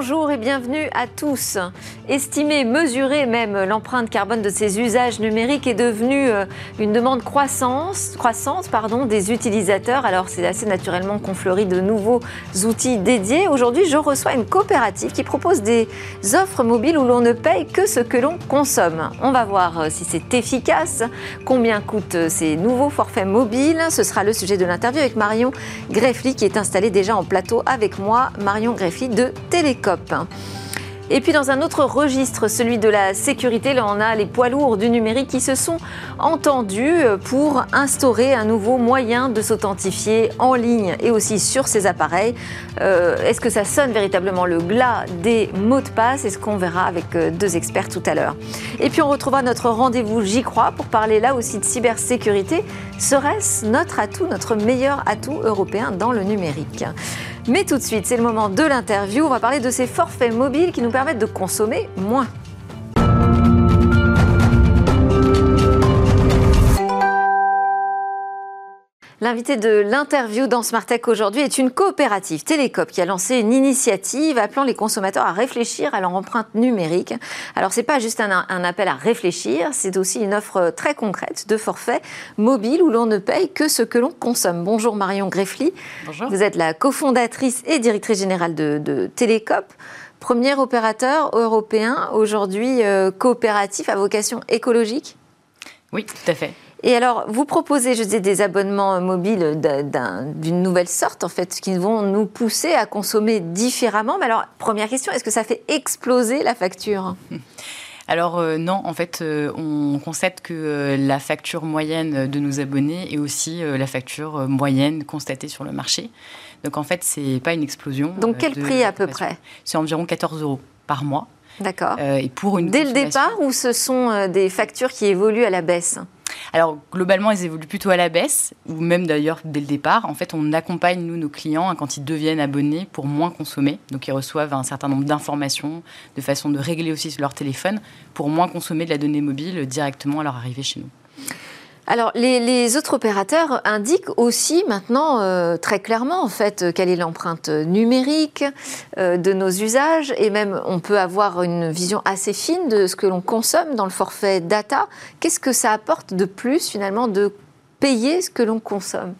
Bonjour et bienvenue à tous. Estimer, mesurer même l'empreinte carbone de ces usages numériques est devenu euh, une demande croissance, croissante pardon, des utilisateurs. Alors c'est assez naturellement qu'on fleurit de nouveaux outils dédiés. Aujourd'hui, je reçois une coopérative qui propose des offres mobiles où l'on ne paye que ce que l'on consomme. On va voir euh, si c'est efficace, combien coûtent ces nouveaux forfaits mobiles. Ce sera le sujet de l'interview avec Marion Greffly qui est installée déjà en plateau avec moi. Marion Greffly de Et puis dans un autre registre, celui de la sécurité, là on a les poids lourds du numérique qui se sont entendus pour instaurer un nouveau moyen de s'authentifier en ligne et aussi sur ces appareils. Euh, Est-ce que ça sonne véritablement le glas des mots de passe? C'est ce qu'on verra avec euh, deux experts tout à l'heure. Et puis on retrouvera notre rendez-vous J'y crois pour parler là aussi de cybersécurité. Serait-ce notre atout, notre meilleur atout européen dans le numérique? Mais tout de suite, c'est le moment de l'interview. On va parler de ces forfaits mobiles qui nous permettent de consommer moins. L'invité de l'interview dans Smart Tech aujourd'hui est une coopérative Télécop qui a lancé une initiative appelant les consommateurs à réfléchir à leur empreinte numérique. Alors c'est pas juste un, un, appel à réfléchir, c'est aussi une offre très concrète de forfait mobile où l'on ne paye que ce que l'on consomme. Bonjour Marion Greffly. Bonjour. Vous êtes la cofondatrice et directrice générale de, de Télécop. Premier opérateur européen aujourd'hui euh, coopératif à vocation écologique? Oui, tout à fait. Et alors, vous proposez, je disais, des abonnements mobiles d'une nouvelle sorte, en fait, qui vont nous pousser à consommer différemment. Mais alors, première question, est-ce que ça fait exploser la facture? Alors euh, non, en fait, euh, on constate que euh, la facture moyenne de nos abonnés est aussi euh, la facture moyenne constatée sur le marché. Donc en fait, c'est pas une explosion. Donc quel prix à peu près? C'est environ 14 euros par mois. D'accord. et pour une Dès le départ ou ce sont des factures qui évoluent à la baisse? Alors globalement, elles évoluent plutôt à la baisse, ou même d'ailleurs dès le départ. En fait, on accompagne nous nos clients hein, quand ils deviennent abonnés pour moins consommer. Donc ils reçoivent un certain nombre d'informations, de façon de régler aussi sur leur téléphone pour moins consommer de la donnée mobile directement à leur arrivée chez nous. Alors, les, autres opérateurs indiquent aussi maintenant euh, très clairement, en fait, quelle est l'empreinte numérique euh, de nos usages, et même on peut avoir une vision assez fine de ce que l'on consomme dans le forfait data. Qu'est-ce que ça apporte de plus, finalement, de payer ce que l'on consomme?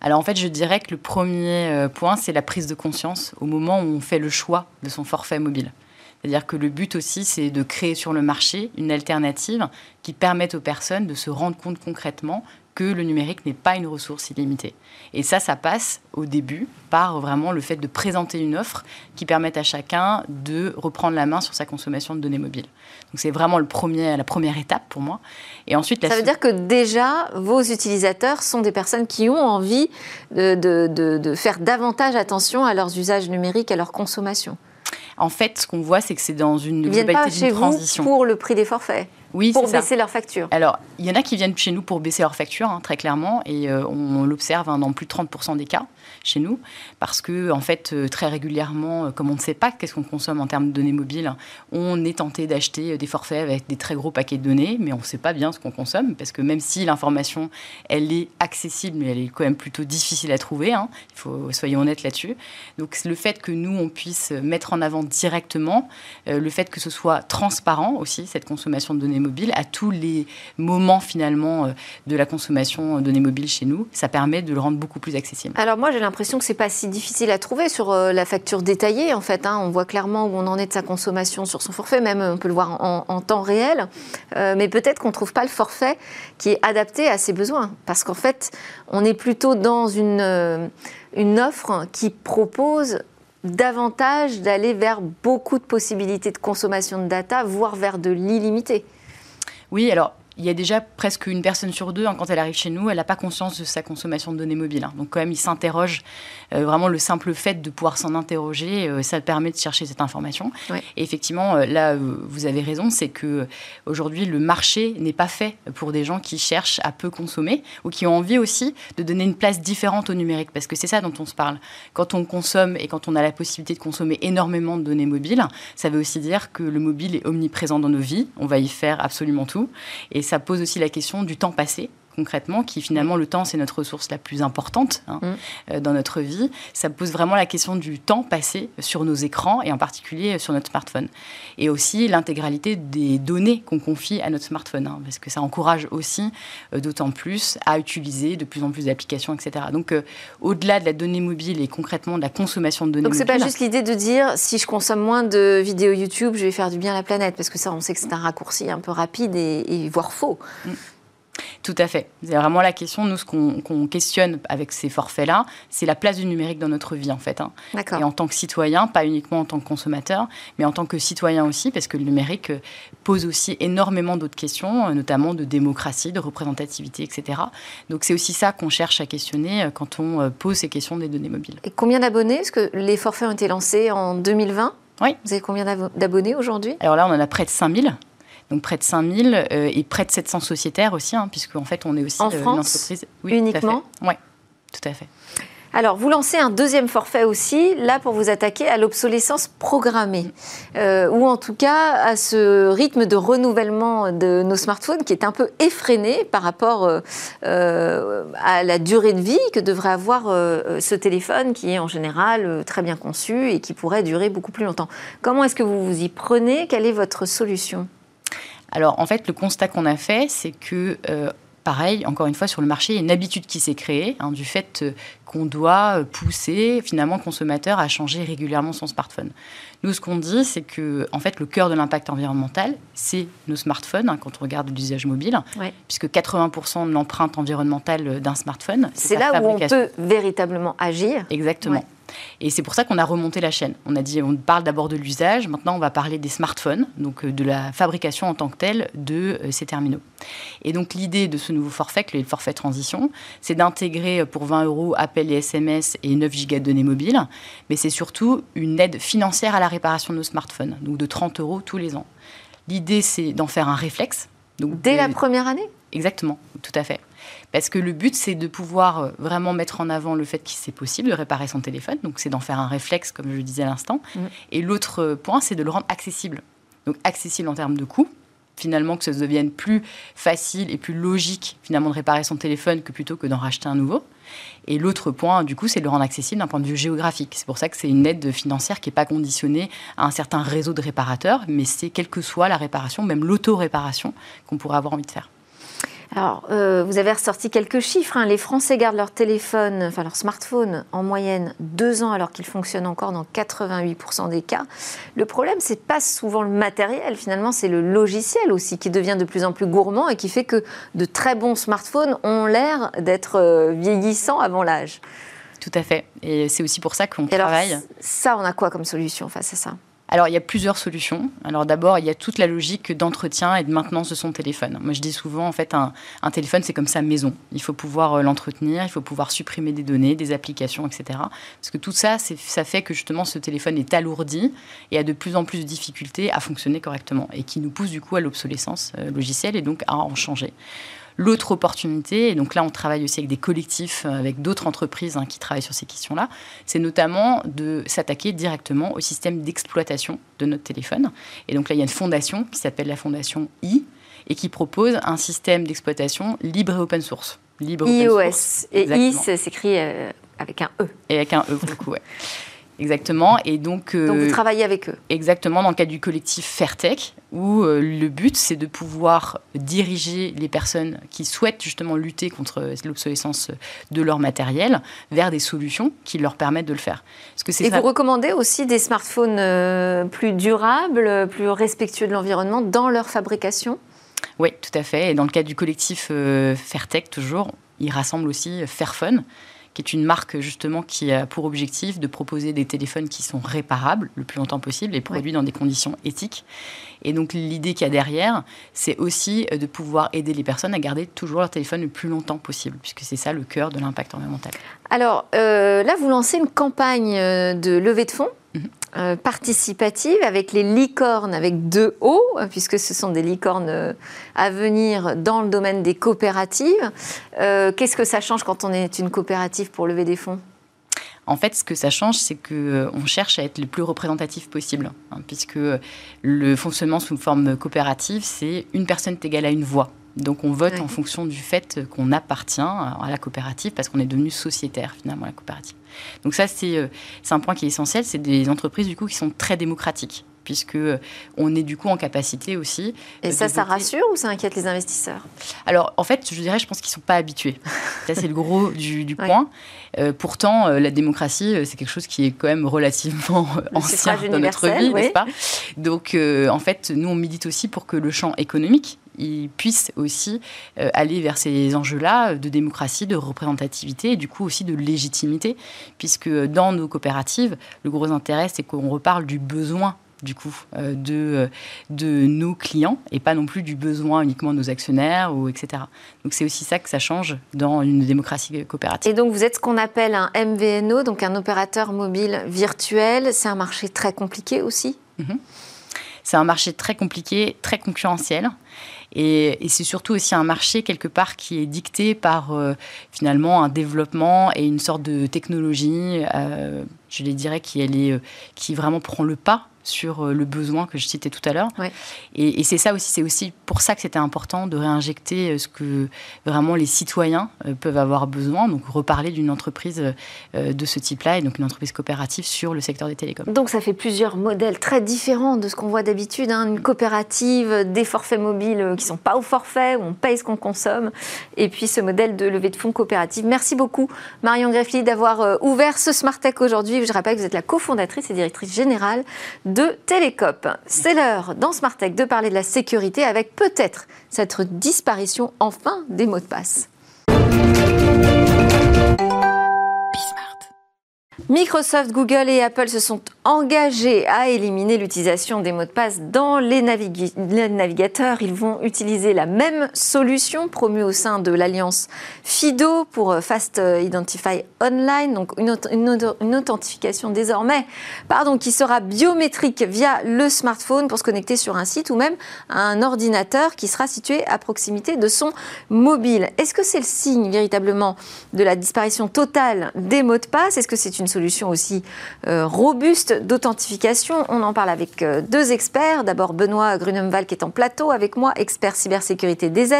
Alors en fait, je dirais que le premier euh, point, c'est la prise de conscience au moment où on fait le choix de son forfait mobile. C'est-à-dire que le but aussi, c'est de créer sur le marché une alternative qui permette aux personnes de se rendre compte concrètement que le numérique n'est pas une ressource illimitée. Et ça, ça passe au début par vraiment le fait de présenter une offre qui permette à chacun de reprendre la main sur sa consommation de données mobiles. Donc c'est vraiment le premier, la première étape pour moi. Et ensuite, ça veut dire que déjà, vos utilisateurs sont des personnes qui ont envie de, de, de, de faire davantage attention à leurs usages numériques, à leur consommation. En fait, ce qu'on voit, c'est que c'est dans une globalité d'une transition. vous pour le prix des forfaits Oui, pour baisser leur facture. Alors, il y en a qui viennent chez nous pour baisser leur facture, hein, très clairement, et euh, on l'observe hein, dans plus de 30% des cas chez nous, parce que, en fait, euh, très régulièrement, euh, comme on ne sait pas qu'est-ce qu'on consomme en termes de données mobiles, on est tenté d'acheter des forfaits avec des très gros paquets de données, mais on ne sait pas bien ce qu'on consomme, parce que même si l'information, elle est accessible, mais elle est quand même plutôt difficile à trouver, hein, il faut, soyons honnêtes là-dessus. Donc, le fait que nous, on puisse mettre en avant directement, le fait que ce soit transparent aussi, cette consommation de données mobiles, à tous les moments finalement euh, de la consommation de données mobiles chez nous, ça permet de le rendre beaucoup plus accessible. Alors moi j'ai l'impression que c'est pas si difficile à trouver sur euh, la facture détaillée en fait. Hein. On voit clairement où on en est de sa consommation sur son forfait, même on peut le voir en, temps réel. Euh, mais peut-être qu'on trouve pas le forfait qui est adapté à ses besoins, parce qu'en fait on est plutôt dans une, une offre qui propose davantage d'aller vers beaucoup de possibilités de consommation de data, voire vers de l'illimité. Oui, alors il y a déjà presque une personne sur deux, hein, quand elle arrive chez nous, elle n'a pas conscience de sa consommation de données mobiles. Hein. Donc quand même, il s'interroge. Euh, vraiment, le simple fait de pouvoir s'en interroger, euh, ça permet de chercher cette information. Et effectivement, euh, là, vous avez raison, c'est que aujourd'hui, le marché n'est pas fait pour des gens qui cherchent à peu consommer ou qui ont envie aussi de donner une place différente au numérique, parce que c'est ça dont on se parle. Quand on consomme et quand on a la possibilité de consommer énormément de données mobiles, ça veut aussi dire que le mobile est omniprésent dans nos vies. On va y faire absolument tout. Et ça pose aussi la question du temps passé concrètement, qui finalement le temps c'est notre ressource la plus importante hein, mm. euh, dans notre vie. Ça pose vraiment la question du temps passé sur nos écrans et en particulier sur notre smartphone. Et aussi l'intégralité des données qu'on confie à notre smartphone, hein, parce que ça encourage aussi euh, d'autant plus à utiliser de plus en plus d'applications, etc. Donc euh, au-delà de la donnée mobile et concrètement de la consommation de données Donc c'est pas juste l'idée de dire si je consomme moins de vidéos YouTube, je vais faire du bien à la planète, parce que ça on sait que c'est un raccourci un peu rapide et, voire faux. Mm. Tout à fait. C'est vraiment la question. Nous, ce qu'on questionne avec ces forfaits-là, c'est la place du numérique dans notre vie, en fait. Hein. Et en tant que citoyen, pas uniquement en tant que consommateur, mais en tant que citoyen aussi, parce que le numérique euh, pose aussi énormément d'autres questions, euh, notamment de démocratie, de représentativité, etc. Donc c'est aussi ça qu'on cherche à questionner euh, quand on pose ces questions des données mobiles. Et combien d'abonnés? Est-ce que les forfaits ont été lancés en 2020 oui. Vous avez combien d'abonnés aujourd'hui? Alors là, on en a près de 5000 donc près de 5000 euh, et près de 700 sociétaires aussi, hein, puisqu'en fait on est aussi en euh, France, une entreprise. Oui, uniquement Oui, tout à fait. Alors, vous lancez un deuxième forfait aussi, là pour vous attaquer à l'obsolescence programmée, euh, ou en tout cas à ce rythme de renouvellement de nos smartphones qui est un peu effréné par rapport à la durée de vie que devrait avoir ce téléphone qui est en général très bien conçu et qui pourrait durer beaucoup plus longtemps. Comment est-ce que vous vous y prenez? Quelle est votre solution? Alors en fait, le constat qu'on a fait, c'est que euh, pareil, encore une fois, sur le marché, il y a une habitude qui s'est créée hein, du fait euh, qu'on doit pousser finalement le consommateur à changer régulièrement son smartphone. Nous, ce qu'on dit, c'est que en fait, le cœur de l'impact environnemental, c'est nos smartphones hein, quand on regarde l'usage mobile, puisque 80% de l'empreinte environnementale d'un smartphone, c'est là où on peut véritablement agir. Exactement. Et c'est pour ça qu'on a remonté la chaîne. On a dit, on parle d'abord de l'usage, maintenant on va parler des smartphones, donc euh, de la fabrication en tant que telle de euh, ces terminaux. Et donc l'idée de ce nouveau forfait, le forfait transition, c'est d'intégrer euh, pour 20 euros appels et SMS et 9 gigas de données mobiles, mais c'est surtout une aide financière à la réparation de nos smartphones, donc de 30 euros tous les ans. L'idée, c'est d'en faire un réflexe. Donc Dès la première année? Exactement, tout à fait. Parce que le but, c'est de pouvoir euh, vraiment mettre en avant le fait qu'il c'est possible de réparer son téléphone. Donc, c'est d'en faire un réflexe, comme je le disais à l'instant. Mm. Et l'autre euh, point, c'est de le rendre accessible. Donc, accessible en termes de coût. Finalement, que ça devienne plus facile et plus logique, finalement, de réparer son téléphone que plutôt que d'en racheter un nouveau. Et l'autre point, du coup, c'est de le rendre accessible d'un point de vue géographique. C'est pour ça que c'est une aide financière qui n'est pas conditionnée à un certain réseau de réparateurs, mais c'est quelle que soit la réparation, même l'auto-réparation qu'on pourrait avoir envie de faire. Alors, euh, vous avez ressorti quelques chiffres. Hein. Les Français gardent leur téléphone, enfin leur smartphone, en moyenne deux ans alors qu'ils fonctionnent encore dans 88% des cas. Le problème, c'est pas souvent le matériel, finalement, c'est le logiciel aussi qui devient de plus en plus gourmand et qui fait que de très bons smartphones ont l'air d'être euh, vieillissants avant l'âge. Tout à fait. Et c'est aussi pour ça qu'on travaille. ça, on a quoi comme solution face à ça? Alors, il y a plusieurs solutions. Alors, d'abord, il y a toute la logique d'entretien et de maintenance de son téléphone. Moi, je dis souvent, en fait, un, téléphone, c'est comme sa maison. Il faut pouvoir euh, l'entretenir, il faut pouvoir supprimer des données, des applications, etc. Parce que tout ça, ça fait que justement, ce téléphone est alourdi et a de plus en plus de difficultés à fonctionner correctement et qui nous pousse du coup à l'obsolescence euh, logicielle et donc à en changer. L'autre opportunité, et donc là on travaille aussi avec des collectifs, euh, avec d'autres entreprises hein, qui travaillent sur ces questions-là, c'est notamment de s'attaquer directement au système d'exploitation de notre téléphone. Et donc là il y a une fondation qui s'appelle la fondation I et qui propose un système d'exploitation libre et open source. Libre iOS. et I s'écrit euh, avec un E. Et avec un E, beaucoup, ouais. Exactement. Et donc, donc vous euh, travaillez avec eux Exactement, dans le cadre du collectif Fairtech, où euh, le but, c'est de pouvoir diriger les personnes qui souhaitent justement lutter contre l'obsolescence de leur matériel vers des solutions qui leur permettent de le faire. que Et vous recommandez aussi des smartphones euh, plus durables, plus respectueux de l'environnement dans leur fabrication? Oui, tout à fait. Et dans le cadre du collectif Fairtech, toujours, ils rassemblent aussi Fairphone qui est une marque justement qui a pour objectif de proposer des téléphones qui sont réparables le plus longtemps possible et produits dans des conditions éthiques. Et donc l'idée qu'il y a derrière, c'est aussi de pouvoir aider les personnes à garder toujours leur téléphone le plus longtemps possible, puisque c'est ça le cœur de l'impact environnemental. Alors euh, là, vous lancez une campagne euh, de levée de fonds. Euh, participative avec les licornes avec deux O, puisque ce sont des licornes à venir dans le domaine des coopératives. Qu'est-ce que ça change quand on est une coopérative pour lever des fonds? En fait, ce que ça change, c'est qu'on euh, cherche à être le plus représentatif possible, hein, puisque le fonctionnement sous forme coopérative, c'est une personne est égale à une voix. Donc on vote en fonction du fait qu'on appartient à la coopérative parce qu'on est devenu sociétaire finalement la coopérative. Donc ça euh, c'est un point qui est essentiel, c'est des entreprises du coup qui sont très démocratiques puisque on est du coup en capacité aussi. Et ça, ça rassure ou ça inquiète les investisseurs? Alors, en fait, je dirais, je pense qu'ils ne sont pas habitués. ça, c'est le gros du, point. Euh, pourtant, euh, la démocratie, euh, c'est quelque chose qui est quand même relativement ancien dans notre vie, n'est-ce pas? Donc, en fait, nous, on milite aussi pour que le champ économique il puisse aussi aller vers ces enjeux-là de démocratie, de représentativité et du coup aussi de légitimité, puisque dans nos coopératives, le gros intérêt, c'est qu'on reparle du besoin du coup, euh, de, euh, de nos clients et pas non plus du besoin uniquement de nos actionnaires, ou etc. Donc c'est aussi ça que ça change dans une démocratie coopérative. Et donc vous êtes ce qu'on appelle un MVNO, donc un opérateur mobile virtuel. C'est un marché très compliqué aussi? Mhm. C'est un marché très compliqué, très concurrentiel. Et, c'est surtout aussi un marché quelque part qui est dicté par euh, finalement un développement et une sorte de technologie, je les dirais, qui, elle est, qui vraiment prend le pas sur euh, le besoin que je citais tout à l'heure. Et, c'est ça aussi, c'est aussi pour ça que c'était important de réinjecter euh, ce que vraiment les citoyens euh, peuvent avoir besoin, donc reparler d'une entreprise de ce type-là, et donc une entreprise coopérative sur le secteur des télécoms. Donc ça fait plusieurs modèles très différents de ce qu'on voit d'habitude, hein. une coopérative, des forfaits mobiles qui ne sont pas au forfait, où on paye ce qu'on consomme, et puis ce modèle de levée de fonds coopérative. Merci beaucoup Marion Greffly d'avoir ouvert ce Smart Tech aujourd'hui. Je rappelle que vous êtes la cofondatrice et directrice générale de Télécop. C'est l'heure dans Smart Tech de parler de la sécurité avec peut-être cette disparition enfin des mots de passe. Microsoft, Google et Apple se sont engagés à éliminer l'utilisation des mots de passe dans les, navigateurs. Ils vont utiliser la même solution promue au sein de l'alliance FIDO pour Fast Identify Online, donc une, authentification désormais pardon, qui sera biométrique via le smartphone pour se connecter sur un site ou même un ordinateur qui sera situé à proximité de son mobile. Est-ce que c'est le signe véritablement de la disparition totale des mots de passe? Est-ce que c'est une solution aussi euh, robuste d'authentification. On en parle avec euh, deux experts. D'abord Benoît Grunemval qui est en plateau avec moi, expert cybersécurité d'EZ.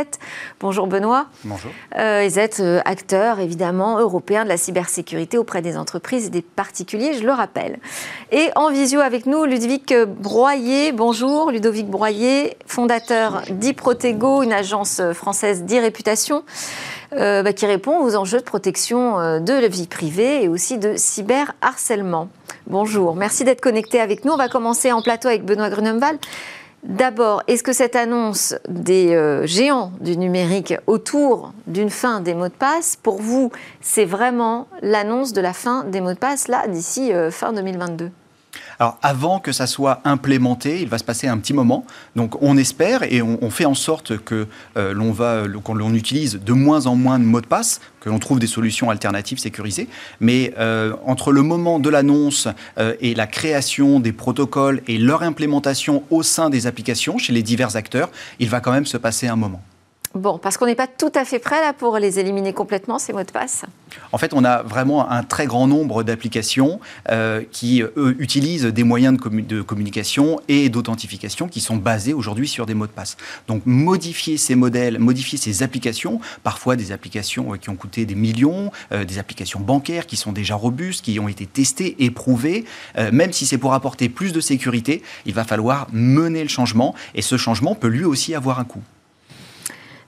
Bonjour Benoît. Bonjour. EZ, euh, acteur évidemment européen de la cybersécurité auprès des entreprises et des particuliers, je le rappelle. Et en visio avec nous, Ludovic Broyer. Bonjour Ludovic Broyer, fondateur d'Iprotego, une agence française d'e-réputation. Euh, bah, qui répond aux enjeux de protection euh, de la vie privée et aussi de cyberharcèlement. Bonjour, merci d'être connecté avec nous. On va commencer en plateau avec Benoît Grunemval. D'abord, est-ce que cette annonce des euh, géants du numérique autour d'une fin des mots de passe, pour vous, c'est vraiment l'annonce de la fin des mots de passe, là, d'ici fin 2022 alors avant que ça soit implémenté, il va se passer un petit moment. Donc on espère et on, fait en sorte que euh, l'on va, l'on utilise de moins en moins de mots de passe, que l'on trouve des solutions alternatives sécurisées. Mais euh, entre le moment de l'annonce euh, et la création des protocoles et leur implémentation au sein des applications chez les divers acteurs, il va quand même se passer un moment. Bon, parce qu'on n'est pas tout à fait prêt là pour les éliminer complètement, ces mots de passe En fait, on a vraiment un très grand nombre d'applications euh, qui, utilisent des moyens de, communication et d'authentification qui sont basés aujourd'hui sur des mots de passe. Donc, modifier ces modèles, modifier ces applications, parfois des applications euh, qui ont coûté des millions, euh, des applications bancaires qui sont déjà robustes, qui ont été testées, éprouvées, même si c'est pour apporter plus de sécurité, il va falloir mener le changement et ce changement peut lui aussi avoir un coût.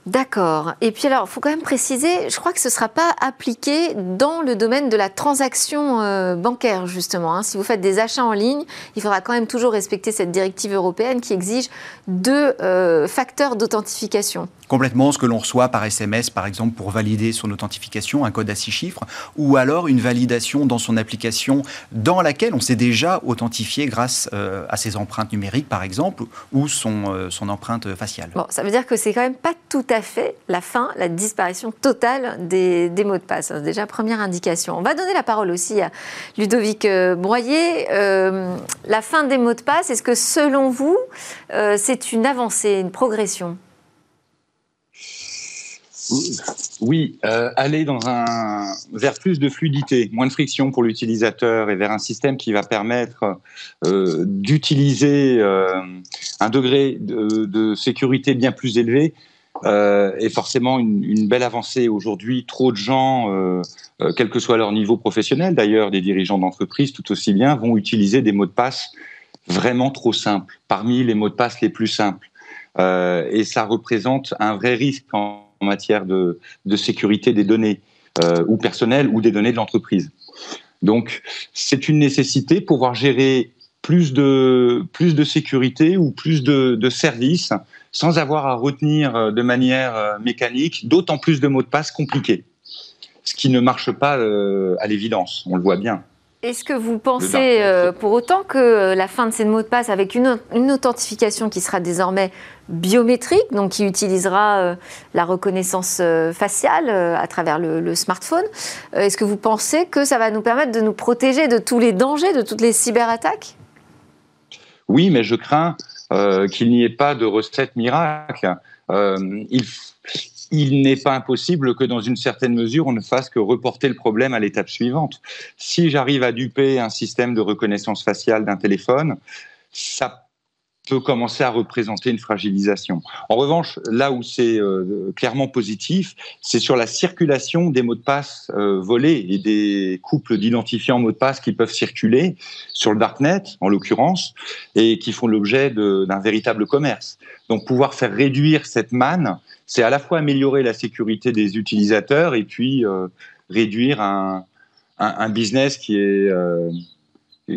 D'accord. Et puis alors, il faut quand même préciser, je crois que ce ne sera pas appliqué dans le domaine de la transaction euh, bancaire, justement. Hein. Si vous faites des achats en ligne, il faudra quand même toujours respecter cette directive européenne qui exige deux euh, facteurs d'authentification. Complètement, ce que l'on reçoit par SMS, par exemple, pour valider son authentification, un code à six chiffres, ou alors une validation dans son application dans laquelle on s'est déjà authentifié grâce euh, à ses empreintes numériques, par exemple, ou son, son empreinte faciale. Bon, ça veut dire que c'est quand même pas tout à fait la fin, la disparition totale des, mots de passe. Déjà, première indication. On va donner la parole aussi à Ludovic euh, Broyer. Euh, la fin des mots de passe, est-ce que selon vous, euh, c'est une avancée, une progression? Oui, aller dans un, vers plus de fluidité, moins de friction pour l'utilisateur et vers un système qui va permettre d'utiliser un degré de, sécurité bien plus élevé, est forcément une, belle avancée aujourd'hui. Trop de gens, euh, euh, quel que soit leur niveau professionnel, d'ailleurs des dirigeants d'entreprise tout aussi bien, vont utiliser des mots de passe vraiment trop simples, parmi les mots de passe les plus simples. et ça représente un vrai risque en, matière de, de, sécurité des données, ou personnelles, ou des données de l'entreprise. Donc, c'est une nécessité pour pouvoir gérer plus de, plus de sécurité ou plus de, de services sans avoir à retenir euh, de manière euh, mécanique d'autant plus de mots de passe compliqués. Ce qui ne marche pas euh, à l'évidence, on le voit bien. Est-ce que vous pensez pour autant que la fin de ces mots de passe avec une, authentification qui sera désormais biométrique, donc qui utilisera la reconnaissance faciale à travers le smartphone, est-ce que vous pensez que ça va nous permettre de nous protéger de tous les dangers, de toutes les cyberattaques? Oui, mais je crains euh, qu'il n'y ait pas de recette miracle. Euh, il, n'est pas impossible que dans une certaine mesure, on ne fasse que reporter le problème à l'étape suivante. Si j'arrive à duper un système de reconnaissance faciale d'un téléphone, ça peut commencer à représenter une fragilisation. En revanche, là où c'est euh, clairement positif, c'est sur la circulation des mots de passe euh, volés et des couples d'identifiants mots de passe qui peuvent circuler sur le darknet, en l'occurrence, et qui font l'objet d'un véritable commerce. Donc pouvoir faire réduire cette manne, c'est à la fois améliorer la sécurité des utilisateurs et puis euh, réduire un, un, un, business qui est,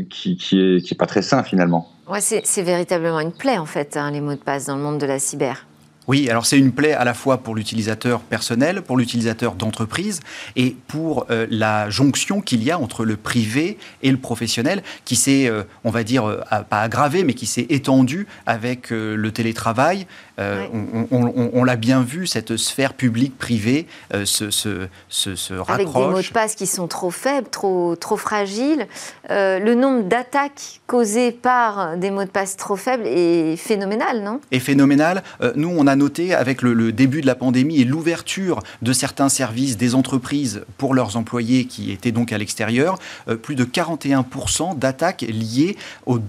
qui, qui, est, qui est pas très sain finalement. Ouais, c'est véritablement une plaie, en fait, hein, les mots de passe dans le monde de la cyber. Oui, alors c'est une plaie à la fois pour l'utilisateur personnel, pour l'utilisateur d'entreprise et pour euh, la jonction qu'il y a entre le privé et le professionnel qui s'est, euh, on va dire, euh, pas aggravé, mais qui s'est étendu avec le télétravail. On, l'a bien vu, cette sphère publique-privée se, se, se, rapproche. Avec des mots de passe qui sont trop faibles, trop, trop fragiles. le nombre d'attaques causées par des mots de passe trop faibles est phénoménal, non? Est phénoménal. nous, on a noté avec le, début de la pandémie et l'ouverture de certains services des entreprises pour leurs employés qui étaient donc à l'extérieur, euh, plus de 41% d'attaques liées aux,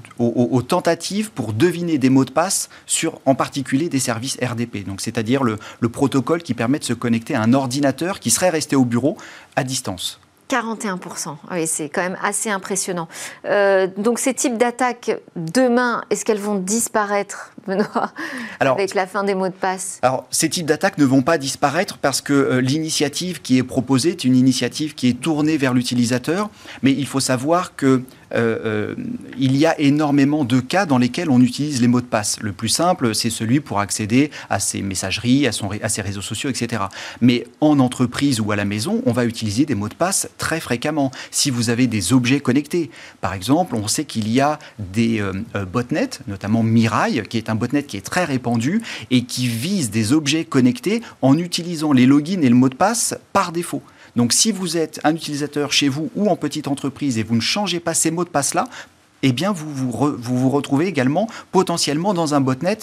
tentatives pour deviner des mots de passe sur en particulier des services RDP. Donc c'est-à-dire le, le protocole qui permet de se connecter à un ordinateur qui serait resté au bureau à distance. 41%. Oui, c'est quand même assez impressionnant. Euh, donc ces types d'attaques, demain, est-ce qu'elles vont disparaître, Benoît, avec la fin des mots de passe? Alors, ces types d'attaques ne vont pas disparaître parce que euh, l'initiative qui est proposée est une initiative qui est tournée vers l'utilisateur, mais il faut savoir que euh, euh, il y a énormément de cas dans lesquels on utilise les mots de passe. Le plus simple, c'est celui pour accéder à ses messageries, à, ses réseaux sociaux, etc. Mais en entreprise ou à la maison, on va utiliser des mots de passe très fréquemment. Si vous avez des objets connectés, par exemple, on sait qu'il y a des euh, botnets, notamment Mirai, qui est un botnet qui est très répandu et qui vise des objets connectés en utilisant les logins et le mot de passe par défaut. Donc si vous êtes un utilisateur chez vous ou en petite entreprise et vous ne changez pas ces mots de passe-là, eh bien vous vous, vous vous retrouvez également potentiellement dans un botnet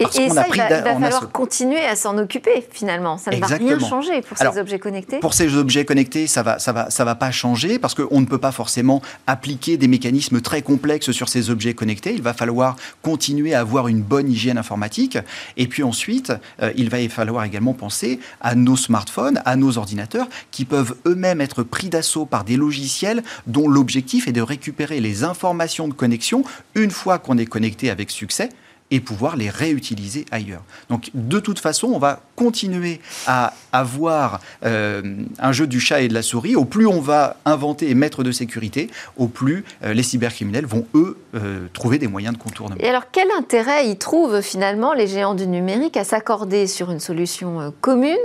et, ça, il va, falloir continuer à s'en occuper finalement. Ça ne va rien changer pour ces objets connectés. Pour ces objets connectés, ça va, ça va, ça va pas changer parce qu'on ne peut pas forcément appliquer des mécanismes très complexes sur ces objets connectés. Il va falloir continuer à avoir une bonne hygiène informatique. Et puis ensuite, euh, il va falloir également penser à nos smartphones, à nos ordinateurs qui peuvent eux-mêmes être pris d'assaut par des logiciels dont l'objectif est de récupérer les informations de connexion une fois qu'on est connecté avec succès et pouvoir les réutiliser ailleurs. Donc de toute façon, on va continuer à avoir euh, un jeu du chat et de la souris. Au plus on va inventer et mettre de sécurité, au plus euh, les cybercriminels vont, eux, euh, trouver des moyens de contournement. Et alors quel intérêt y trouvent finalement les géants du numérique à s'accorder sur une solution commune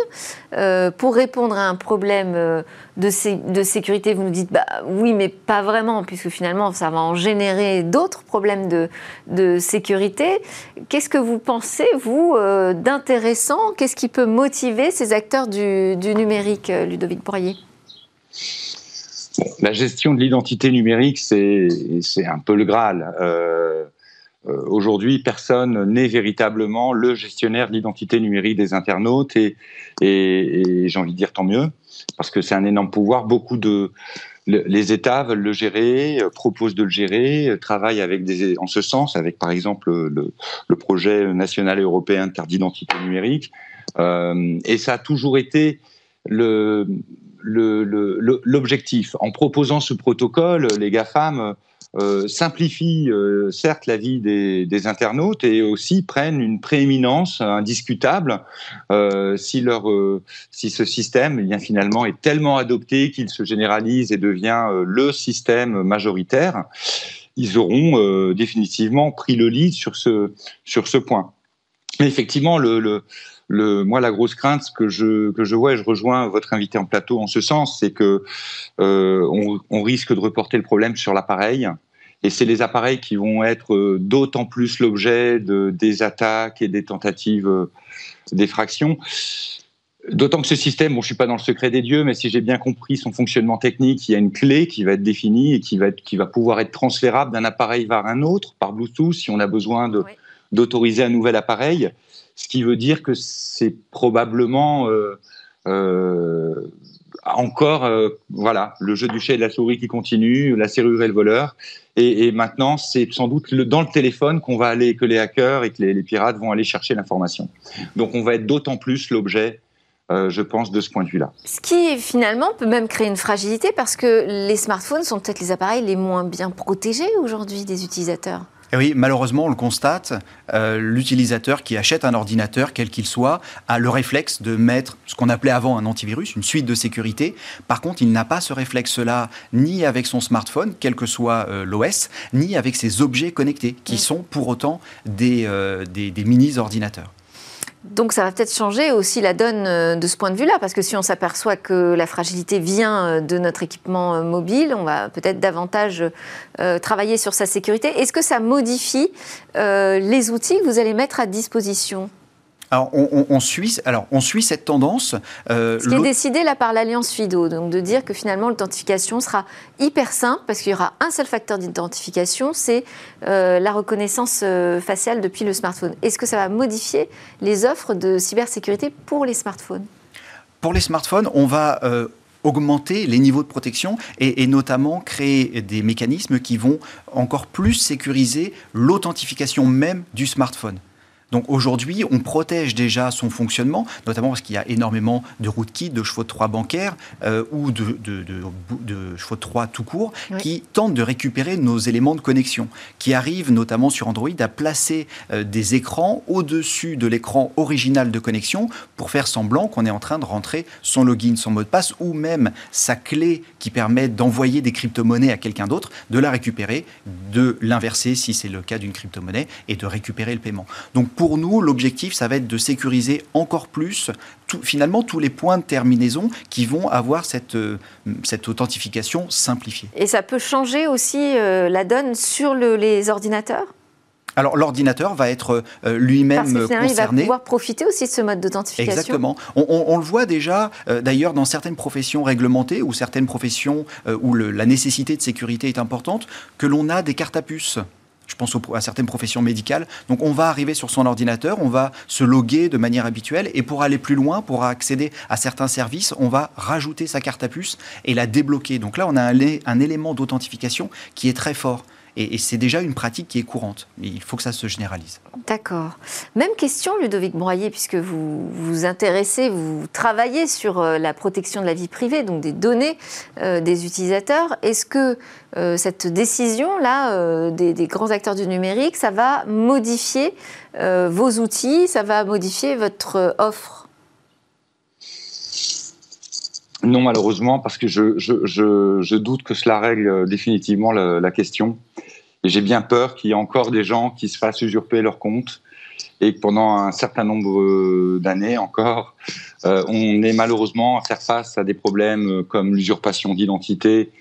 pour répondre à un problème de, sécurité? Vous nous dites bah, oui, mais pas vraiment, puisque finalement ça va en générer d'autres problèmes de, de sécurité. Qu'est-ce que vous pensez, vous, d'intéressant? Qu'est-ce qui peut motiver ces acteurs du, numérique, euh, Ludovic Bourrier La gestion de l'identité numérique, c'est un peu le Graal. Euh, aujourd'hui, personne n'est véritablement le gestionnaire de l'identité numérique des internautes et, j'ai envie de dire tant mieux, parce que c'est un énorme pouvoir. Beaucoup de, les États veulent le gérer, euh, proposent de le gérer, euh, travaillent avec des, en ce sens, avec par exemple le, le projet national et européen de carte d'identité numérique. Euh, et ça a toujours été l'objectif. En proposant ce protocole, les GAFAM euh, simplifient euh, certes la vie des, internautes et aussi prennent une prééminence indiscutable si, leur, si ce système eh finalement est tellement adopté qu'il se généralise et devient le système majoritaire. Ils auront définitivement pris le lead sur ce, sur ce point. Mais effectivement, le le, moi, la grosse crainte que je, que je vois, et je rejoins votre invité en plateau en ce sens, c'est que euh, on, on, risque de reporter le problème sur l'appareil. Et c'est les appareils qui vont être euh, d'autant plus l'objet de, des attaques et des tentatives euh, d'effraction. D'autant que ce système, bon, je suis pas dans le secret des dieux, mais si j'ai bien compris son fonctionnement technique, il y a une clé qui va être définie et qui va, être, qui va pouvoir être transférable d'un appareil vers un autre par Bluetooth si on a besoin de, d'autoriser un nouvel appareil ce qui veut dire que c'est probablement euh, euh, encore euh, voilà le jeu du chat et de la souris qui continue, la serrure et le voleur. Et, maintenant, c'est sans doute dans le téléphone qu'on va aller, que les hackers et que les, pirates vont aller chercher l'information. Donc, on va être d'autant plus l'objet je pense, de ce point de vue-là. Ce qui, finalement, peut même créer une fragilité parce que les smartphones sont peut-être les appareils les moins bien protégés aujourd'hui des utilisateurs. Et oui, malheureusement, on le constate, euh, l'utilisateur qui achète un ordinateur, quel qu'il soit, a le réflexe de mettre ce qu'on appelait avant un antivirus, une suite de sécurité. Par contre, il n'a pas ce réflexe-là ni avec son smartphone, quel que soit euh, l'OS, ni avec ses objets connectés, qui sont pour autant des, euh, des, des mini-ordinateurs. Donc ça va peut-être changer aussi la donne euh, de ce point de vue-là, parce que si on s'aperçoit que la fragilité vient euh, de notre équipement euh, mobile, on va peut-être davantage travailler sur sa sécurité. Est-ce que ça modifie les outils que vous allez mettre à disposition? Alors, on, suit, alors, on suit cette tendance. Euh, Ce qui est décidé là par l'Alliance FIDO, donc de dire que finalement l'authentification sera hyper simple parce qu'il y aura un seul facteur d'identification, c'est euh, la reconnaissance euh, faciale depuis le smartphone. Est-ce que ça va modifier les offres de cybersécurité pour les smartphones? Pour les smartphones, on va augmenter les niveaux de protection et, et, notamment créer des mécanismes qui vont encore plus sécuriser l'authentification même du smartphone. Donc aujourd'hui, on protège déjà son fonctionnement, notamment parce qu'il y a énormément de rootkits, de chevaux de Troie bancaires euh, ou de, chevaux de Troie tout court qui tentent de récupérer nos éléments de connexion, qui arrivent notamment sur Android à placer euh, des écrans au-dessus de l'écran original de connexion pour faire semblant qu'on est en train de rentrer son login, son mot de passe ou même sa clé qui permet d'envoyer des crypto-monnaies à quelqu'un d'autre, de la récupérer, de l'inverser si c'est le cas d'une crypto-monnaie et de récupérer le paiement. Donc pour nous, l'objectif, ça va être de sécuriser encore plus finalement tous les points de terminaison qui vont avoir cette, euh, cette authentification simplifiée. Et ça peut changer aussi euh, la donne sur les ordinateurs? Alors l'ordinateur va être euh, lui-même concerné. Il va pouvoir profiter aussi de ce mode d'authentification. Exactement. On, le voit déjà d'ailleurs dans certaines professions réglementées ou certaines professions où la nécessité de sécurité est importante, que l'on a des cartes à puce je pense à certaines professions médicales. Donc on va arriver sur son ordinateur, on va se loguer de manière habituelle et pour aller plus loin, pour accéder à certains services, on va rajouter sa carte à puce et la débloquer. Donc là, on a un, élément d'authentification qui est très fort. Et, c'est déjà une pratique qui est courante. Mais il faut que ça se généralise. D'accord. Même question, Ludovic Broyer, puisque vous vous intéressez, vous travaillez sur euh, la protection de la vie privée, donc des données euh, des utilisateurs. Est-ce que euh, cette décision-là des, des, grands acteurs du numérique, ça va modifier vos outils, ça va modifier votre offre? Non, malheureusement, parce que je, doute que cela règle définitivement la, question. Et j'ai bien peur qu'il y ait encore des gens qui se fassent usurper leur compte et que pendant un certain nombre euh, d'années encore, euh, on ait malheureusement à faire face à des problèmes comme l'usurpation d'identité,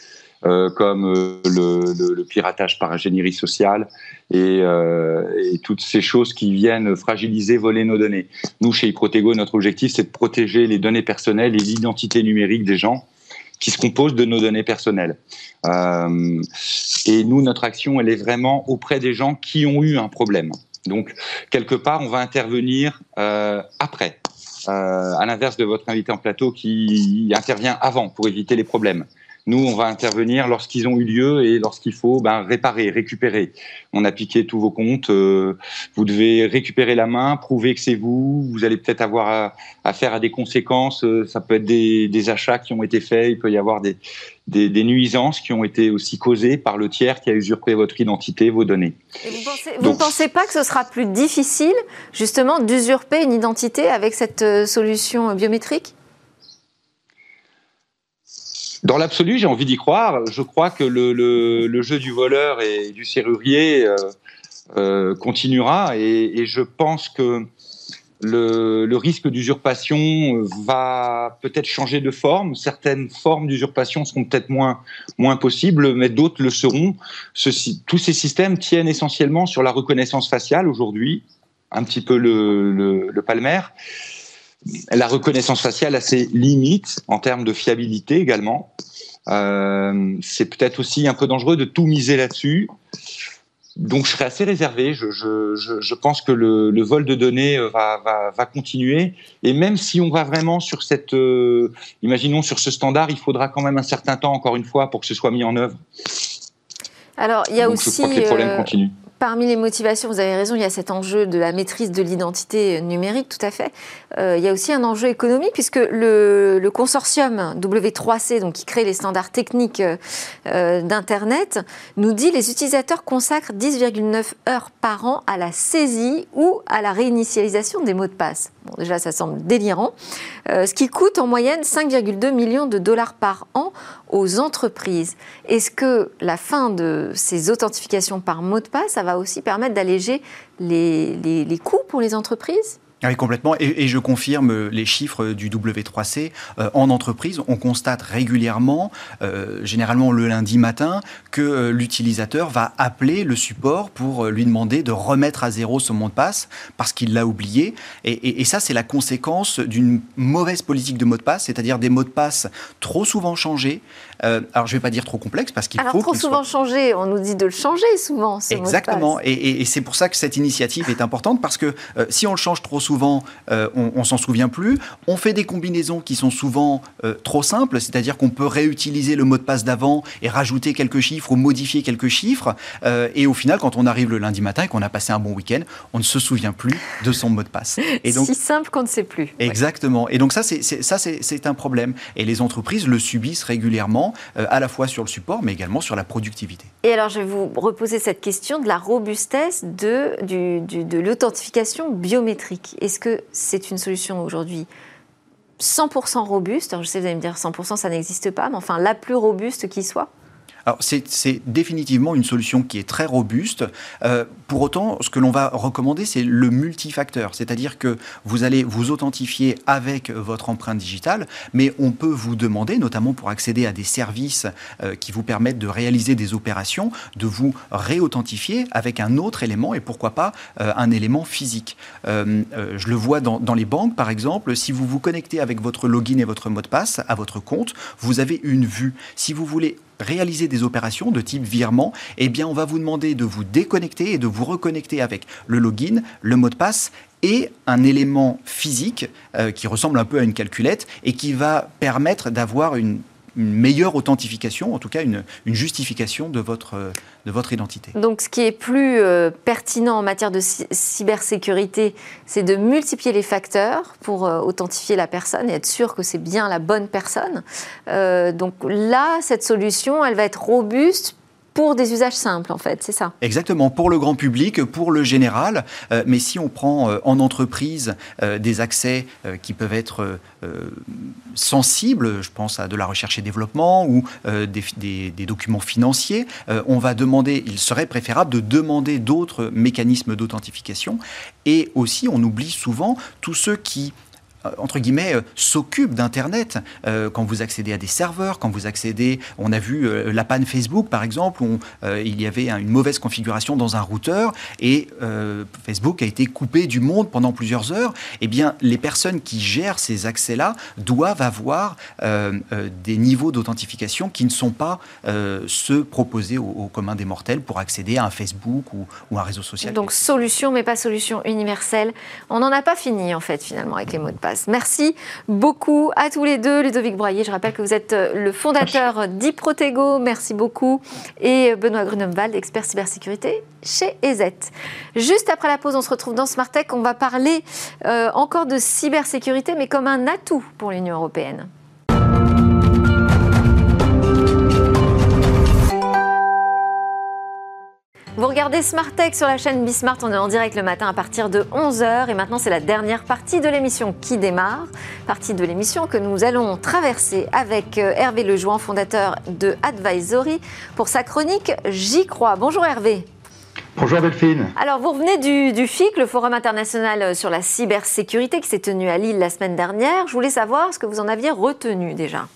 euh, comme euh, le, piratage par ingénierie sociale euh, et, toutes ces choses qui viennent fragiliser, voler nos données. Nous, chez iProtego, notre objectif, c'est de protéger les données personnelles et l'identité numérique des gens qui se composent de nos données personnelles. et nous, notre action, elle est vraiment auprès des gens qui ont eu un problème. Donc, quelque part, on va intervenir après, à l'inverse de votre invité en plateau qui intervient avant pour éviter les problèmes. Nous, on va intervenir lorsqu'ils ont eu lieu et lorsqu'il faut ben, réparer, récupérer. On a piqué tous vos comptes. Euh, vous devez récupérer la main, prouver que c'est vous. Vous allez peut-être avoir affaire à, des conséquences. Euh, ça peut être des, achats qui ont été faits. Il peut y avoir des, des, nuisances qui ont été aussi causées par le tiers qui a usurpé votre identité, vos données. vous ne pensez, pas que ce sera plus difficile, justement, d'usurper une identité avec cette euh, solution biométrique? Dans l'absolu, j'ai envie d'y croire. Je crois que le, jeu du voleur et du serrurier euh, euh, continuera et, je pense que le, risque d'usurpation va peut-être changer de forme. Certaines formes d'usurpation seront peut-être moins, moins possibles, mais d'autres le seront. tous ces systèmes tiennent essentiellement sur la reconnaissance faciale aujourd'hui, un petit peu le palmaire la reconnaissance faciale a ses limites en termes de fiabilité également. Euh, c'est peut-être aussi un peu dangereux de tout miser là-dessus. Donc je serais assez réservé. Je, pense que le, vol de données va, continuer. Et même si on va vraiment sur cette, euh, imaginons sur ce standard, il faudra quand même un certain temps, encore une fois, pour que ce soit mis en œuvre. Alors il y a aussi. Je crois que les problèmes euh, continuent. Parmi les motivations, vous avez raison, il y a cet enjeu de la maîtrise de l'identité numérique, tout à fait. Euh, il y a aussi un enjeu économique, puisque le, consortium W3C, donc, qui crée les standards techniques euh, d'Internet, nous dit les utilisateurs consacrent 10,9 heures par an à la saisie ou à la réinitialisation des mots de passe. Bon, déjà, ça semble délirant. Euh, ce qui coûte en moyenne 5,2 millions de dollars par an aux entreprises. Est-ce que la fin de ces authentifications par mot de passe, ça va aussi permettre d'alléger les, coûts pour les entreprises? Oui, complètement. Et, je confirme les chiffres du W3C. Euh, en entreprise, on constate régulièrement, euh, généralement le lundi matin, que euh, l'utilisateur va appeler le support pour lui demander de remettre à zéro son mot de passe parce qu'il l'a oublié. Et, et ça, c'est la conséquence d'une mauvaise politique de mot de passe, c'est-à-dire des mots de passe trop souvent changés, euh, alors, je ne vais pas dire trop complexe parce qu'il faut. Alors, trop souvent changé, on nous dit de le changer souvent. Ce Exactement. Et, c'est pour ça que cette initiative est importante parce que euh, si on le change trop souvent, euh, on, on s'en souvient plus. On fait des combinaisons qui sont souvent trop simples, c'est-à-dire qu'on peut réutiliser le mot de passe d'avant et rajouter quelques chiffres ou modifier quelques chiffres. et au final, quand on arrive le lundi matin et qu'on a passé un bon week-end, on ne se souvient plus de son mot de passe. Et donc, si simple qu'on ne sait plus. Exactement. Et donc ça, c'est un problème. Et les entreprises le subissent régulièrement à la fois sur le support, mais également sur la productivité. Et alors, je vais vous reposer cette question de la robustesse de, de l'authentification biométrique. Est-ce que c'est une solution aujourd'hui 100% robuste? Alors, je sais, vous allez me dire 100%, ça n'existe pas, mais enfin, la plus robuste qui soit? C'est définitivement une solution qui est très robuste. Euh, pour autant, ce que l'on va recommander, c'est le multifacteur, c'est-à-dire que vous allez vous authentifier avec votre empreinte digitale, mais on peut vous demander, notamment pour accéder à des services euh, qui vous permettent de réaliser des opérations, de vous réauthentifier avec un autre élément et pourquoi pas euh, un élément physique. je le vois dans, dans les banques, par exemple, si vous vous connectez avec votre login et votre mot de passe à votre compte, vous avez une vue. Si vous voulez réaliser des opérations de type virement, eh bien, on va vous demander de vous déconnecter et de vous reconnecter avec le login, le mot de passe et un élément physique euh, qui ressemble un peu à une calculette et qui va permettre d'avoir une meilleure authentification, en tout cas une, justification de votre, de votre identité. Donc ce qui est plus euh, pertinent en matière de cybersécurité, c'est de multiplier les facteurs pour euh, authentifier la personne et être sûr que c'est bien la bonne personne. donc là, cette solution, elle va être robuste pour des usages simples, en fait, c'est ça Exactement, pour le grand public, pour le général. Euh, mais si on prend euh, en entreprise euh, des accès qui peuvent être sensibles, je pense à de la recherche et développement ou des, des, documents financiers, on va demander, il serait préférable de demander d'autres mécanismes d'authentification. Et aussi, on oublie souvent tous ceux qui entre guillemets, euh, s'occupe d'Internet. Euh, quand vous accédez à des serveurs, quand vous accédez, on a vu la panne Facebook par exemple, où il y avait une mauvaise configuration dans un routeur et Facebook a été coupé du monde pendant plusieurs heures. Eh bien, les personnes qui gèrent ces accès-là doivent avoir des niveaux d'authentification qui ne sont pas ceux proposés au, commun des mortels pour accéder à un Facebook ou, ou un réseau social. Donc solution, mais pas solution universelle. On n'en a pas fini en fait finalement avec les mots de passe. Merci beaucoup à tous les deux. Ludovic Broyer, je rappelle que vous êtes euh, le fondateur d'Iprotego. Merci beaucoup. Et euh, Benoît Grunemwald, expert cybersécurité chez EZ. Juste après la pause, on se retrouve dans Smart Tech. On va parler euh, encore de cybersécurité, mais comme un atout pour l'Union européenne. Vous regardez Smart Tech sur la chaîne Bismart, on est en direct le matin à partir de 11h et maintenant c'est la dernière partie de l'émission qui démarre, partie de l'émission que nous allons traverser avec euh, Hervé Lejoin, fondateur de Advisory, pour sa chronique J'y crois. Bonjour Hervé. Bonjour Delphine. Alors vous revenez du, du, FIC, le Forum international sur la cybersécurité qui s'est tenu à Lille la semaine dernière. Je voulais savoir ce que vous en aviez retenu déjà.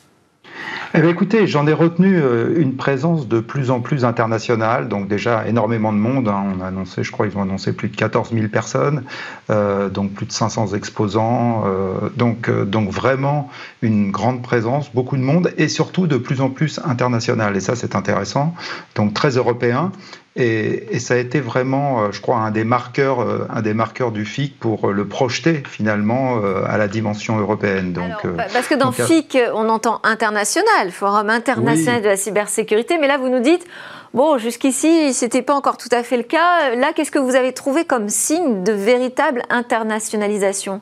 Eh bien, écoutez, j'en ai retenu euh, une présence de plus en plus internationale, donc déjà énormément de monde. Hein. On a annoncé, je crois, ils ont annoncé plus de 14 000 personnes, euh, donc plus de 500 exposants. Euh, donc, vraiment une grande présence, beaucoup de monde, et surtout de plus en plus international. Et ça, c'est intéressant. Donc très européen. Et, ça a été vraiment, euh, je crois, un des marqueurs, euh, un des marqueurs du FIC pour le projeter finalement euh, à la dimension européenne. Donc, parce que dans FIC, on entend international, Forum international de la cybersécurité, mais là vous nous dites, bon, jusqu'ici, c'était pas encore tout à fait le cas. Là, qu'est-ce que vous avez trouvé comme signe de véritable internationalisation?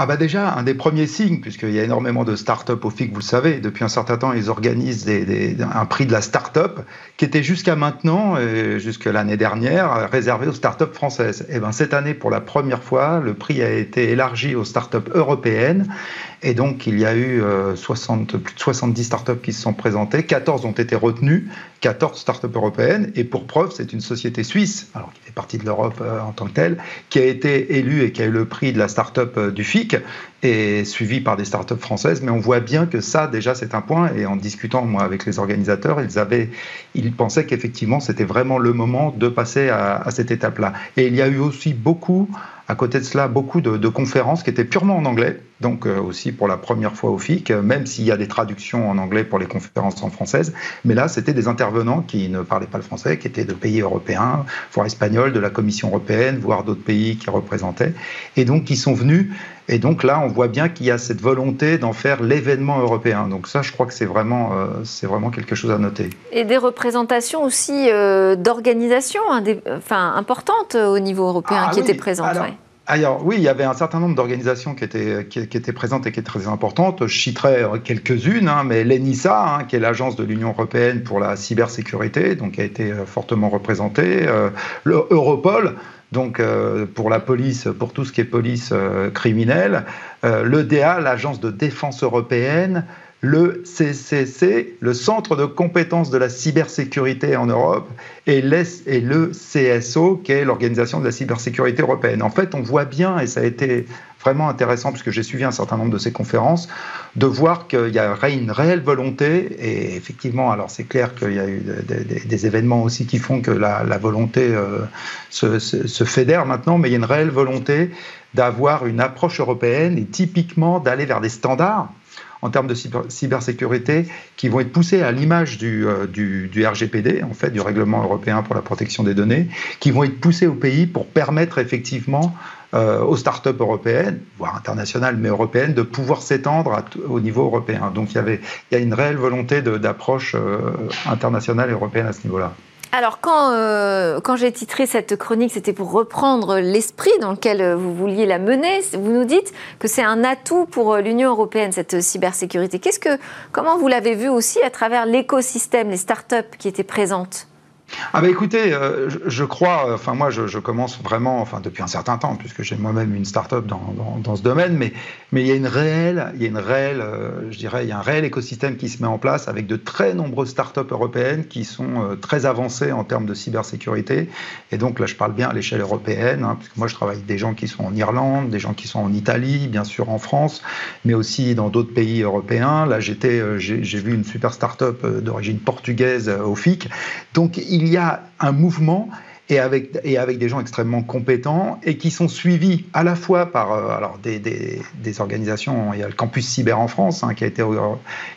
Ah bah déjà, un des premiers signes, puisqu'il y a énormément de start-up au FIC, vous le savez, depuis un certain temps, ils organisent un prix de la start-up qui était jusqu'à maintenant, jusqu'à l'année dernière, réservé aux start-up françaises. Et ben cette année, pour la première fois, le prix a été élargi aux start-up européennes. Et donc, il y a eu 60, euh, plus de 70 startups qui se sont présentées, 14 ont été retenues, 14 startups européennes. Et pour preuve, c'est une société suisse, alors qui fait partie de l'Europe euh, en tant que telle, qui a été élue et qui a eu le prix de la startup euh, du FIC politique et suivie par des startups françaises. Mais on voit bien que ça, déjà, c'est un point. Et en discutant, moi, avec les organisateurs, ils, avaient, ils pensaient qu'effectivement, c'était vraiment le moment de passer à, cette étape-là. Et il y a eu aussi beaucoup à côté de cela, beaucoup de, conférences qui étaient purement en anglais, donc euh, aussi pour la première fois au FIC, même s'il y a des traductions en anglais pour les conférences en française. Mais là, c'était des intervenants qui ne parlaient pas le français, qui étaient de pays européens, voire espagnols, de la Commission européenne, voire d'autres pays qui représentaient, et donc qui sont venus. Et donc là, on voit bien qu'il y a cette volonté d'en faire l'événement européen. Donc ça, je crois que c'est vraiment, euh, c'est vraiment quelque chose à noter. Et des représentations aussi euh, d'organisations hein, enfin, importantes au niveau européen ah qui étaient présentes. Alors oui, il y avait un certain nombre d'organisations qui étaient, qui, étaient présentes et qui étaient très importantes. Je citerai quelques-unes, hein, mais l'ENISA, hein, qui est l'agence de l'Union européenne pour la cybersécurité, donc a été euh, fortement représentée. Euh, le Europol, donc euh, pour la police, pour tout ce qui est police criminelle. L'EDA, l'agence de défense européenne le CCC, le Centre de compétences de la cybersécurité en Europe, et, et le CSO, qui est l'Organisation de la cybersécurité européenne. En fait, on voit bien, et ça a été vraiment intéressant, puisque j'ai suivi un certain nombre de ces conférences, de voir qu'il y a une réelle volonté, et effectivement, alors c'est clair qu'il y a eu des, événements aussi qui font que la, volonté euh, se, fédère maintenant, mais il y a une réelle volonté d'avoir une approche européenne et typiquement d'aller vers des standards en termes de cybersécurité qui vont être poussés à l'image du, euh, du, RGPD, en fait, du règlement européen pour la protection des données, qui vont être poussés au pays pour permettre effectivement euh, aux startups européennes, voire internationales, mais européennes, de pouvoir s'étendre au niveau européen. Donc il y, avait, il y a une réelle volonté d'approche euh, internationale et européenne à ce niveau-là. Alors, quand, euh, quand j'ai titré cette chronique, c'était pour reprendre l'esprit dans lequel vous vouliez la mener. Vous nous dites que c'est un atout pour l'Union européenne, cette cybersécurité. Qu'est-ce que, comment vous l'avez vu aussi à travers l'écosystème, les startups qui étaient présentes? Ah bah écoutez, euh, je, crois, enfin moi je, commence vraiment, enfin depuis un certain temps, puisque j'ai moi-même une start-up dans, dans, ce domaine, mais, mais il y a une réelle, y a une réelle, euh, je dirais, il y a un réel écosystème qui se met en place avec de très nombreuses start-up européennes qui sont euh, très avancées en termes de cybersécurité. Et donc là je parle bien à l'échelle européenne, hein, puisque moi je travaille avec des gens qui sont en Irlande, des gens qui sont en Italie, bien sûr en France, mais aussi dans d'autres pays européens. Là j'étais, j'ai vu une super start-up d'origine portugaise au FIC. Donc y a un mouvement et avec, des gens extrêmement compétents et qui sont suivis à la fois par euh, alors des, organisations. Il y a le campus cyber en France hein, qui a été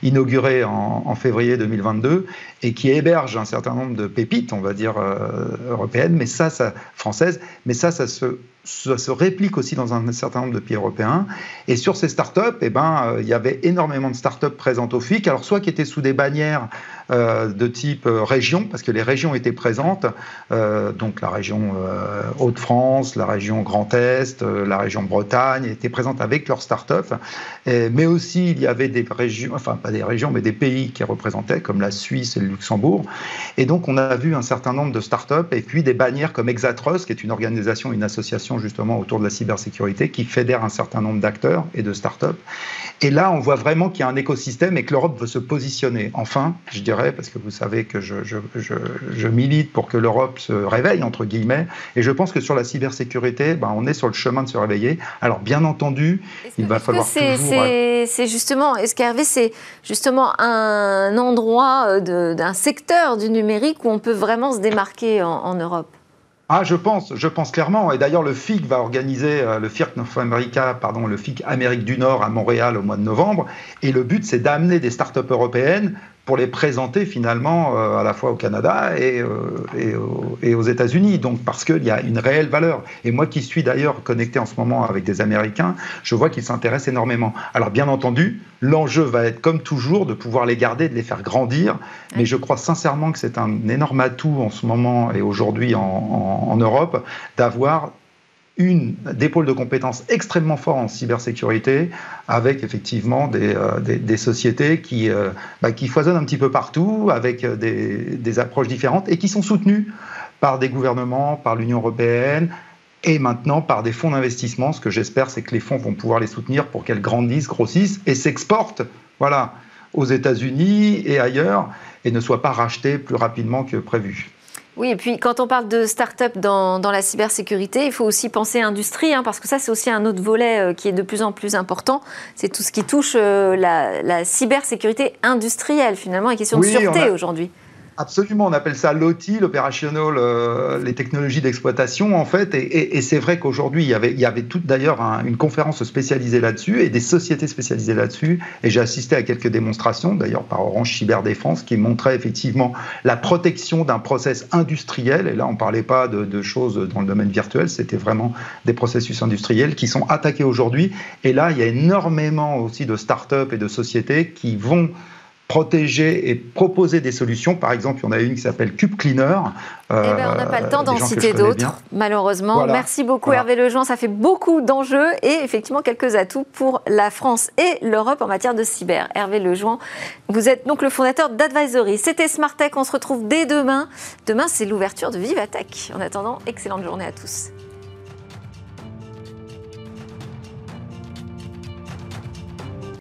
inauguré en, en, février 2022 et qui héberge un certain nombre de pépites, on va dire, euh, européennes, mais ça, ça, françaises, mais ça, ça se ça se réplique aussi dans un certain nombre de pays européens. Et sur ces startups, eh ben, euh, il y avait énormément de startups présentes au FIC, alors soit qui étaient sous des bannières euh, de type euh, région, parce que les régions étaient présentes, donc la région Hauts-de-France, la région Grand Est, la région Bretagne, étaient présentes avec leurs startups, mais aussi il y avait des régions, enfin pas des régions, mais des pays qui représentaient, comme la Suisse et le Luxembourg. Et donc on a vu un certain nombre de startups, et puis des bannières comme Exatrust, qui est une organisation, une association justement autour de la cybersécurité qui fédère un certain nombre d'acteurs et de startups. Et là, on voit vraiment qu'il y a un écosystème et que l'Europe veut se positionner. Enfin, je dirais, parce que vous savez que je, je, je, milite pour que l'Europe se réveille, entre guillemets, et je pense que sur la cybersécurité, ben, on est sur le chemin de se réveiller. Alors, bien entendu, il va falloir c'est, toujours... C'est justement, est-ce qu'Hervé, c'est justement un endroit euh, d'un secteur du numérique où on peut vraiment se démarquer en Europe? Ah, je pense, clairement. Et d'ailleurs, le FIC va organiser euh, le FIRC North America, pardon, le FIC Amérique du Nord à Montréal au mois de novembre. Et le but, c'est d'amener des startups européennes pour les présenter finalement euh, à la fois au Canada et, euh, et, aux États-Unis. Donc parce qu'il y a une réelle valeur. Et moi qui suis d'ailleurs connecté en ce moment avec des Américains, je vois qu'ils s'intéressent énormément. Alors bien entendu, l'enjeu va être comme toujours de pouvoir les garder, de les faire grandir. Mais je crois sincèrement que c'est un énorme atout en ce moment et aujourd'hui en, en Europe d'avoir une, des pôles de compétences extrêmement forts en cybersécurité, avec effectivement des, euh, sociétés qui, euh, bah, qui foisonnent un petit peu partout, avec euh, des, des, approches différentes, et qui sont soutenues par des gouvernements, par l'Union européenne, et maintenant par des fonds d'investissement. Ce que j'espère, c'est que les fonds vont pouvoir les soutenir pour qu'elles grandissent, grossissent et s'exportent voilà, aux États-Unis et ailleurs, et ne soient pas rachetées plus rapidement que prévu. Oui, et puis quand on parle de start-up dans, la cybersécurité, il faut aussi penser industrie, hein, parce que ça, c'est aussi un autre volet euh, qui est de plus en plus important. C'est tout ce qui touche euh, la, cybersécurité industrielle, finalement, et question de sûreté aujourd'hui. Absolument, on appelle ça l'OT, l'operational, euh, les technologies d'exploitation en fait. Et, c'est vrai qu'aujourd'hui, il y avait, il y avait tout d'ailleurs une conférence spécialisée là-dessus et des sociétés spécialisées là-dessus. Et j'ai assisté à quelques démonstrations, d'ailleurs par Orange Cyberdéfense, qui montraient effectivement la protection d'un process industriel. Et là, on ne parlait pas de, de, choses dans le domaine virtuel, c'était vraiment des processus industriels qui sont attaqués aujourd'hui. Et là, il y a énormément aussi de start-up et de sociétés qui vont protéger et proposer des solutions. Par exemple, il y en a une qui s'appelle Cube Cleaner. Eh ben, on n'a pas le temps d'en citer d'autres, malheureusement. Merci beaucoup Hervé Lejean, ça fait beaucoup d'enjeux et effectivement quelques atouts pour la France et l'Europe en matière de cyber. Hervé Lejean, vous êtes donc le fondateur d'Advisory. C'était Smart Tech, on se retrouve dès demain. Demain, c'est l'ouverture de Vivatech. En attendant, excellente journée à tous.